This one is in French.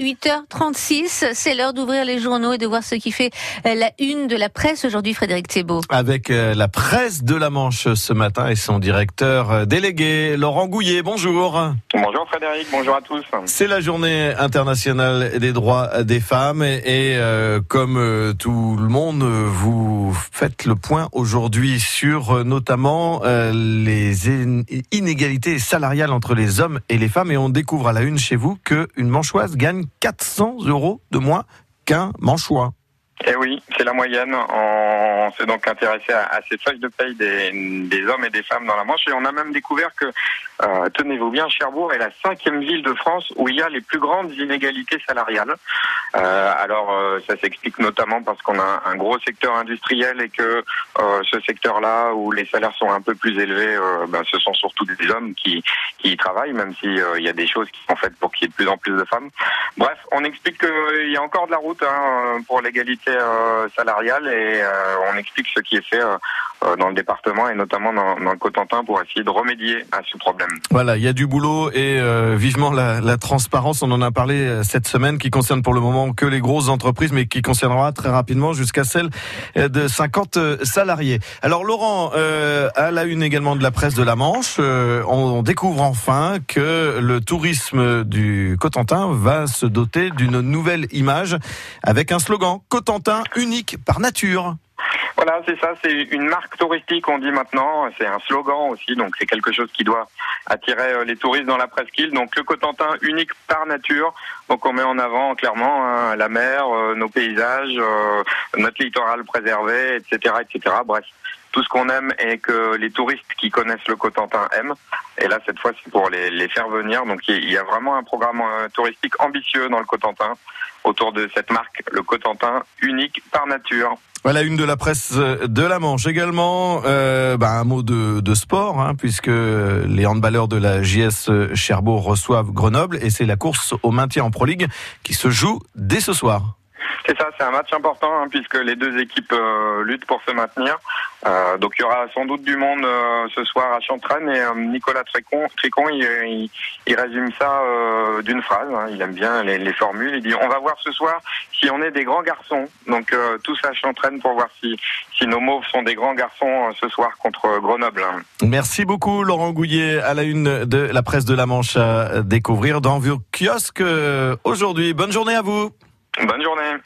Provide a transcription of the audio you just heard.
8h36, c'est l'heure d'ouvrir les journaux et de voir ce qui fait euh, la une de la presse aujourd'hui, Frédéric Thébault. Avec euh, la presse de la Manche ce matin et son directeur euh, délégué, Laurent Gouillet. Bonjour. Bonjour Frédéric, bonjour à tous. C'est la journée internationale des droits des femmes et, et euh, comme euh, tout le monde, vous faites le point aujourd'hui sur euh, notamment euh, les in- inégalités salariales entre les hommes et les femmes et on découvre à la une chez vous qu'une manchoise gagne 400 euros de moins qu'un manchois. Eh oui, c'est la moyenne. On s'est donc intéressé à, ces feuilles de paye des, hommes et des femmes dans la Manche et on a même découvert que, euh, tenez-vous bien, Cherbourg est la cinquième ville de France où il y a les plus grandes inégalités salariales. Euh, alors, euh, ça s'explique notamment parce qu'on a un gros secteur industriel et que ce secteur-là où les salaires sont un peu plus élevés, ben, ce sont surtout des hommes qui, y travaillent, même si euh, il y a des choses qui sont faites pour qu'il y ait de plus en plus de femmes. Bref, on explique qu'il y a encore de la route hein, pour l'égalité salariale et euh, on explique ce qui est fait euh, euh, dans le département et notamment dans, dans le Cotentin pour essayer de remédier à ce problème. Voilà, il y a du boulot et euh, vivement la, la transparence. On en a parlé euh, cette semaine, qui concerne pour le moment que les grosses entreprises, mais qui concernera très rapidement jusqu'à celle euh, de 50 euh, salariés. Alors Laurent, euh, à la une également de la presse de la Manche, euh, on découvre enfin que le tourisme du Cotentin va se doter d'une nouvelle image avec un slogan Cotentin unique par nature. Voilà, c'est ça, c'est une marque touristique, on dit maintenant, c'est un slogan aussi, donc c'est quelque chose qui doit attirer euh, les touristes dans la presqu'île. Donc le Cotentin unique par nature, donc on met en avant clairement hein, la mer, euh, nos paysages, euh, notre littoral préservé, etc., etc. Bref, tout ce qu'on aime et que les touristes qui connaissent le Cotentin aiment. Et là, cette fois, c'est pour les, faire venir. Donc il y a vraiment un programme euh, touristique ambitieux dans le Cotentin autour de cette marque, le Cotentin unique par nature. Voilà une de la presse de la Manche également. Euh, bah, un mot de, de sport, hein, puisque les handballeurs de la JS Cherbourg reçoivent Grenoble et c'est la course au maintien en Pro League qui se joue dès ce soir. C'est ça, c'est un match important hein, puisque les deux équipes euh, luttent pour se maintenir. Euh, donc il y aura sans doute du monde euh, ce soir à Chantraine et euh, Nicolas Tricon, Tricon il, il, résume ça euh, d'une phrase. hein. il aime bien les, les, formules. Il dit on va voir ce soir si on est des grands garçons. Donc euh, tous à Chantraine pour voir si, si nos mauves sont des grands garçons ce soir contre Grenoble. hein. Merci beaucoup Laurent Gouillet à la une de la presse de la Manche à découvrir dans vos kiosques aujourd'hui. Bonne journée à vous. Bonne journée.